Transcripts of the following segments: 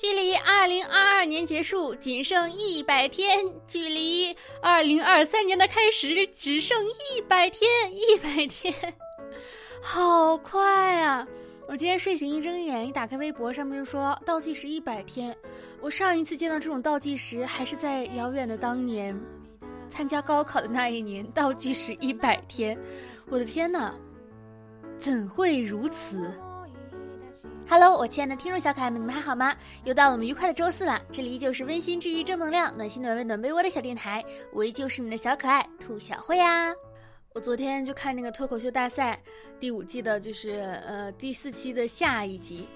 距离二零二二年结束仅剩一百天，距离二零二三年的开始只剩一百天，一百天，好快啊！我今天睡醒一睁眼，一打开微博，上面就说倒计时一百天。我上一次见到这种倒计时，还是在遥远的当年，参加高考的那一年，倒计时一百天。我的天哪，怎会如此？Hello，我亲爱的听众小可爱们，你们还好吗？又到了我们愉快的周四了，这里依旧是温馨治愈、正能量、暖心暖胃暖被窝的小电台，我依旧是你们的小可爱兔小慧呀。我昨天就看那个脱口秀大赛第五季的，就是呃第四期的下一集，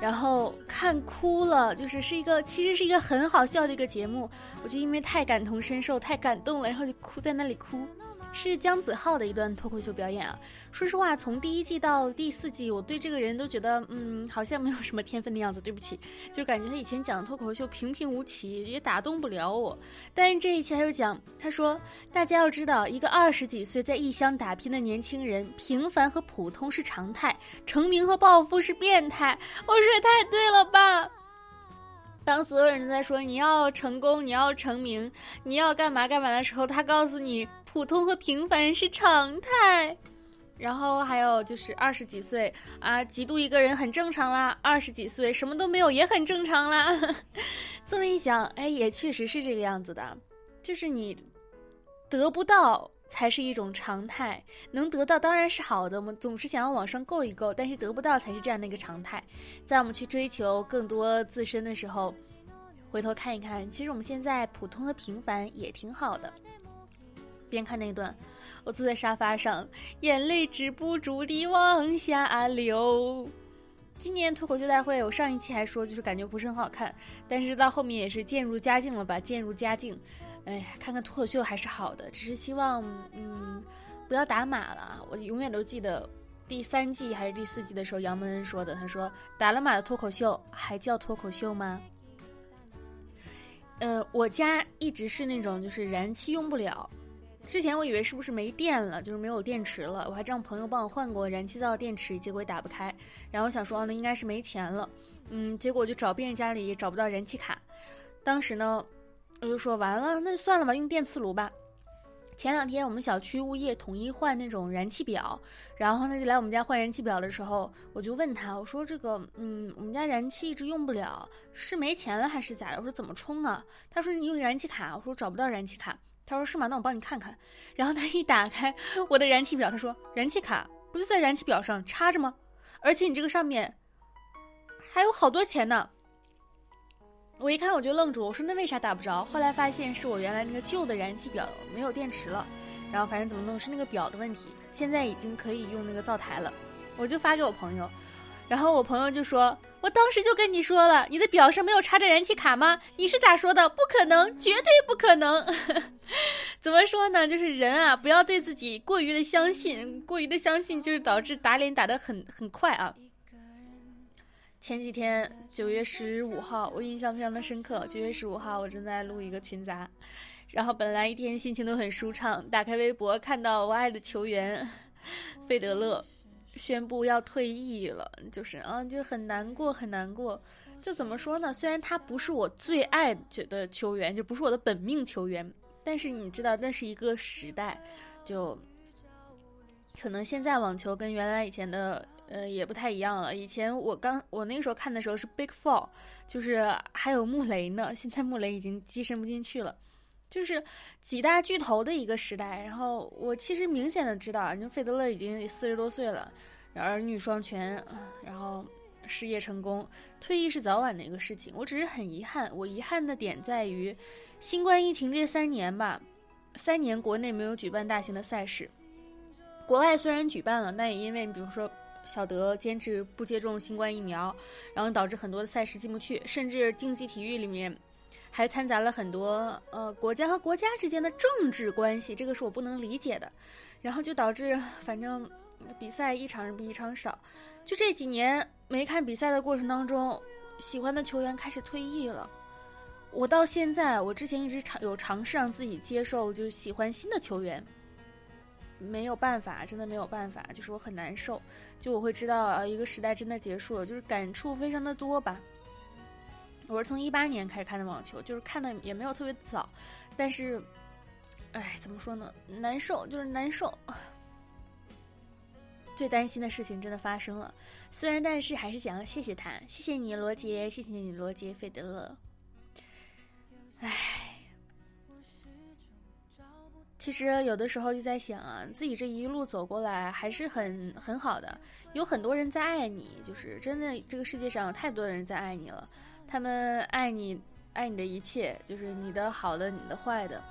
然后看哭了，就是是一个其实是一个很好笑的一个节目，我就因为太感同身受、太感动了，然后就哭在那里哭。是姜子浩的一段脱口秀表演啊！说实话，从第一季到第四季，我对这个人都觉得，嗯，好像没有什么天分的样子。对不起，就感觉他以前讲的脱口秀平平无奇，也打动不了我。但是这一期他又讲，他说：“大家要知道，一个二十几岁在异乡打拼的年轻人，平凡和普通是常态，成名和暴富是变态。”我说也太对了吧！当所有人都在说你要成功、你要成名、你要干嘛干嘛的时候，他告诉你。普通和平凡是常态，然后还有就是二十几岁啊，嫉妒一个人很正常啦。二十几岁什么都没有也很正常啦。这么一想，哎，也确实是这个样子的，就是你得不到才是一种常态，能得到当然是好的。我们总是想要往上够一够，但是得不到才是这样的一个常态。在我们去追求更多自身的时候，回头看一看，其实我们现在普通和平凡也挺好的。边看那段，我坐在沙发上，眼泪止不住地往下流。今年脱口秀大会，我上一期还说就是感觉不是很好看，但是到后面也是渐入佳境了吧？渐入佳境，哎，看看脱口秀还是好的，只是希望嗯不要打码了。我永远都记得第三季还是第四季的时候，杨蒙恩说的，他说打了码的脱口秀还叫脱口秀吗？呃，我家一直是那种就是燃气用不了。之前我以为是不是没电了，就是没有电池了，我还让朋友帮我换过燃气灶电池，结果也打不开。然后想说，那应该是没钱了，嗯，结果就找遍家里也找不到燃气卡。当时呢，我就说完了，那就算了吧，用电磁炉吧。前两天我们小区物业统一换那种燃气表，然后他就来我们家换燃气表的时候，我就问他，我说这个，嗯，我们家燃气一直用不了，是没钱了还是咋的？我说怎么充啊？他说你用燃气卡，我说找不到燃气卡。他说是吗？那我帮你看看。然后他一打开我的燃气表，他说燃气卡不就在燃气表上插着吗？而且你这个上面还有好多钱呢。我一看我就愣住，我说那为啥打不着？后来发现是我原来那个旧的燃气表没有电池了。然后反正怎么弄是那个表的问题。现在已经可以用那个灶台了，我就发给我朋友。然后我朋友就说：“我当时就跟你说了，你的表上没有插着燃气卡吗？你是咋说的？不可能，绝对不可能。怎么说呢？就是人啊，不要对自己过于的相信，过于的相信就是导致打脸打得很很快啊。前几天九月十五号，我印象非常的深刻。九月十五号，我正在录一个群杂，然后本来一天心情都很舒畅，打开微博看到我爱的球员费德勒。”宣布要退役了，就是啊，就很难过，很难过。就怎么说呢？虽然他不是我最爱的球员，就不是我的本命球员，但是你知道，那是一个时代，就可能现在网球跟原来以前的呃也不太一样了。以前我刚我那个时候看的时候是 Big Four，就是还有穆雷呢。现在穆雷已经跻身不进去了，就是几大巨头的一个时代。然后我其实明显的知道，就费德勒已经四十多岁了。儿女双全，然后事业成功，退役是早晚的一个事情。我只是很遗憾，我遗憾的点在于，新冠疫情这三年吧，三年国内没有举办大型的赛事，国外虽然举办了，但也因为比如说小德坚持不接种新冠疫苗，然后导致很多的赛事进不去，甚至竞技体育里面还掺杂了很多呃国家和国家之间的政治关系，这个是我不能理解的，然后就导致反正。比赛一场比一场少，就这几年没看比赛的过程当中，喜欢的球员开始退役了。我到现在，我之前一直尝有尝试让自己接受，就是喜欢新的球员，没有办法，真的没有办法，就是我很难受。就我会知道啊，一个时代真的结束了，就是感触非常的多吧。我是从一八年开始看的网球，就是看的也没有特别早，但是，哎，怎么说呢？难受就是难受。最担心的事情真的发生了，虽然但是还是想要谢谢他，谢谢你罗杰，谢谢你罗杰费德勒。唉，其实有的时候就在想啊，自己这一路走过来还是很很好的，有很多人在爱你，就是真的这个世界上有太多的人在爱你了，他们爱你，爱你的一切，就是你的好的，你的坏的，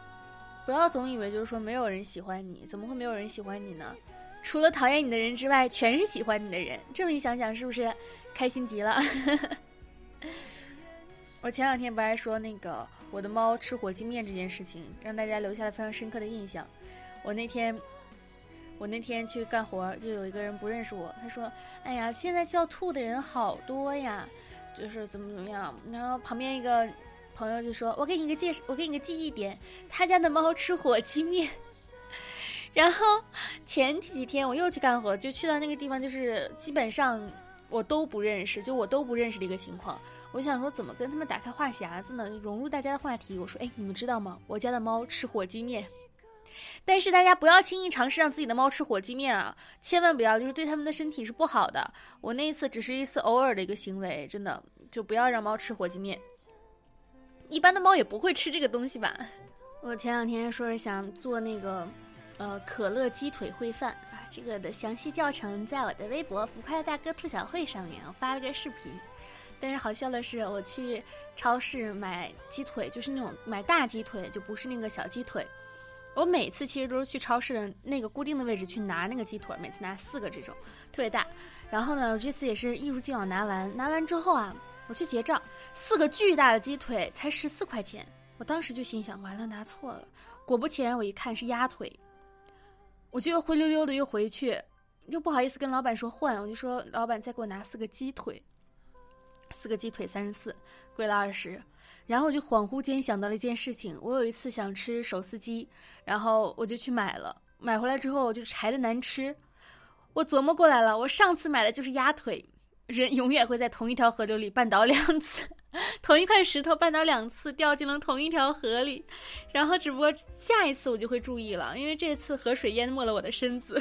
不要总以为就是说没有人喜欢你，怎么会没有人喜欢你呢？除了讨厌你的人之外，全是喜欢你的人。这么一想想，是不是开心极了？我前两天不还说那个我的猫吃火鸡面这件事情，让大家留下了非常深刻的印象。我那天，我那天去干活，就有一个人不认识我，他说：“哎呀，现在叫兔的人好多呀，就是怎么怎么样。”然后旁边一个朋友就说：“我给你个介绍，我给你个记忆点，他家的猫吃火鸡面。”然后前几天我又去干活，就去到那个地方，就是基本上我都不认识，就我都不认识的一个情况。我想说怎么跟他们打开话匣子呢？融入大家的话题。我说，哎，你们知道吗？我家的猫吃火鸡面。但是大家不要轻易尝试让自己的猫吃火鸡面啊，千万不要，就是对他们的身体是不好的。我那一次只是一次偶尔的一个行为，真的就不要让猫吃火鸡面。一般的猫也不会吃这个东西吧？我前两天说是想做那个。呃，可乐鸡腿烩饭啊，这个的详细教程在我的微博“浮夸的大哥兔小慧”上面，我发了个视频。但是好笑的是，我去超市买鸡腿，就是那种买大鸡腿，就不是那个小鸡腿。我每次其实都是去超市的那个固定的位置去拿那个鸡腿，每次拿四个这种，特别大。然后呢，我这次也是一如既往拿完，拿完之后啊，我去结账，四个巨大的鸡腿才十四块钱。我当时就心想，完了，拿错了。果不其然，我一看是鸭腿。我就又灰溜溜的又回去，又不好意思跟老板说换，我就说老板再给我拿四个鸡腿，四个鸡腿三十四，贵了二十。然后我就恍惚间想到了一件事情，我有一次想吃手撕鸡，然后我就去买了，买回来之后我就柴的难吃。我琢磨过来了，我上次买的就是鸭腿，人永远会在同一条河流里绊倒两次。同一块石头绊倒两次，掉进了同一条河里，然后只不过下一次我就会注意了，因为这次河水淹没了我的身子。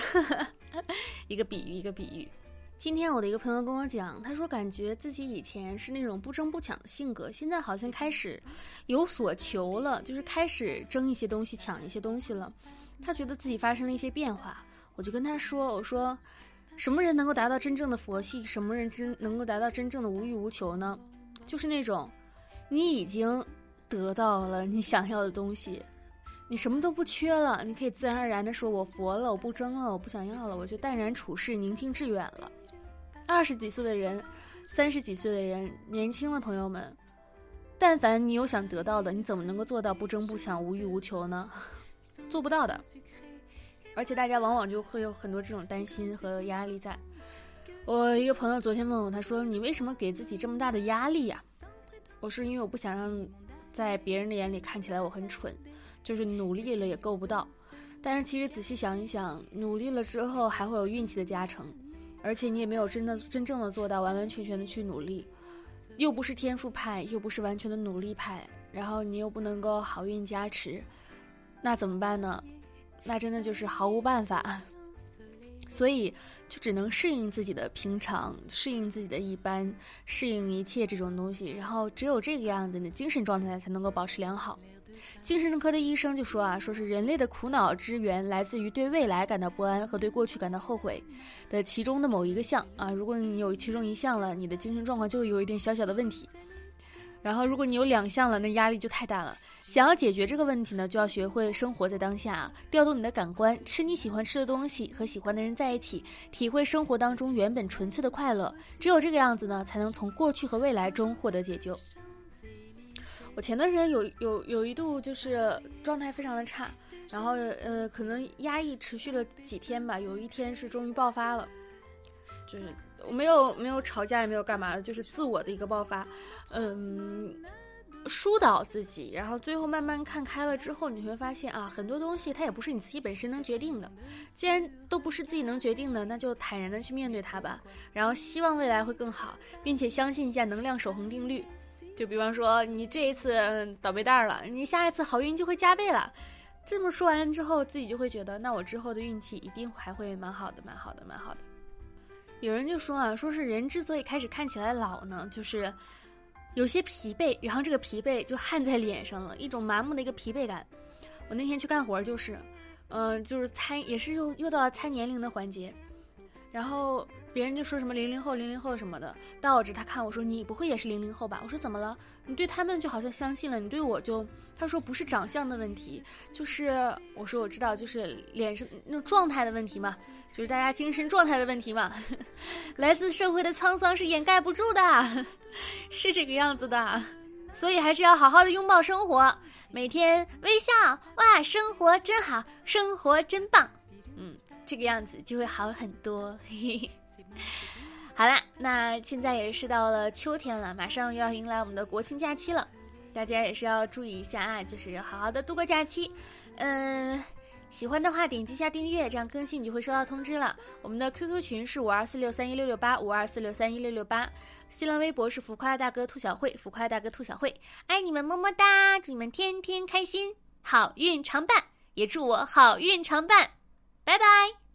一个比喻，一个比喻。今天我的一个朋友跟我讲，他说感觉自己以前是那种不争不抢的性格，现在好像开始有所求了，就是开始争一些东西，抢一些东西了。他觉得自己发生了一些变化，我就跟他说：“我说，什么人能够达到真正的佛系？什么人真能够达到真正的无欲无求呢？”就是那种，你已经得到了你想要的东西，你什么都不缺了，你可以自然而然的说：“我佛了，我不争了，我不想要了，我就淡然处世，宁静致远了。”二十几岁的人，三十几岁的人，年轻的朋友们，但凡你有想得到的，你怎么能够做到不争不抢、无欲无求呢？做不到的。而且大家往往就会有很多这种担心和压力在。我一个朋友昨天问我，他说：“你为什么给自己这么大的压力呀？”我说：“因为我不想让在别人的眼里看起来我很蠢，就是努力了也够不到。但是其实仔细想一想，努力了之后还会有运气的加成，而且你也没有真的真正的做到完完全全的去努力，又不是天赋派，又不是完全的努力派，然后你又不能够好运加持，那怎么办呢？那真的就是毫无办法。所以。”就只能适应自己的平常，适应自己的一般，适应一切这种东西，然后只有这个样子，你的精神状态才能够保持良好。精神科的医生就说啊，说是人类的苦恼之源来自于对未来感到不安和对过去感到后悔的其中的某一个项啊。如果你有其中一项了，你的精神状况就会有一点小小的问题。然后，如果你有两项了，那压力就太大了。想要解决这个问题呢，就要学会生活在当下，调动你的感官，吃你喜欢吃的东西，和喜欢的人在一起，体会生活当中原本纯粹的快乐。只有这个样子呢，才能从过去和未来中获得解救。我前段时间有有有一度就是状态非常的差，然后呃，可能压抑持续了几天吧，有一天是终于爆发了，就是我没有没有吵架，也没有干嘛的，就是自我的一个爆发。嗯，疏导自己，然后最后慢慢看开了之后，你会发现啊，很多东西它也不是你自己本身能决定的。既然都不是自己能决定的，那就坦然的去面对它吧。然后希望未来会更好，并且相信一下能量守恒定律。就比方说你这一次倒霉蛋了，你下一次好运就会加倍了。这么说完之后，自己就会觉得，那我之后的运气一定还会蛮好的，蛮好的，蛮好的。有人就说啊，说是人之所以开始看起来老呢，就是有些疲惫，然后这个疲惫就焊在脸上了，一种麻木的一个疲惫感。我那天去干活就是，嗯，就是猜，也是又又到了猜年龄的环节，然后别人就说什么零零后、零零后什么的，倒着他看我说你不会也是零零后吧？我说怎么了？你对他们就好像相信了，你对我就他说不是长相的问题，就是我说我知道，就是脸上那种状态的问题嘛。就是大家精神状态的问题嘛，来自社会的沧桑是掩盖不住的，是这个样子的，所以还是要好好的拥抱生活，每天微笑，哇，生活真好，生活真棒，嗯，这个样子就会好很多。嘿 嘿好了，那现在也是到了秋天了，马上又要迎来我们的国庆假期了，大家也是要注意一下啊，就是好好的度过假期，嗯。喜欢的话，点击一下订阅，这样更新你就会收到通知了。我们的 QQ 群是五二四六三一六六八五二四六三一六六八，新浪微博是浮夸大哥兔小慧，浮夸大哥兔小慧，爱你们么么哒，祝你们天天开心，好运常伴，也祝我好运常伴，拜拜。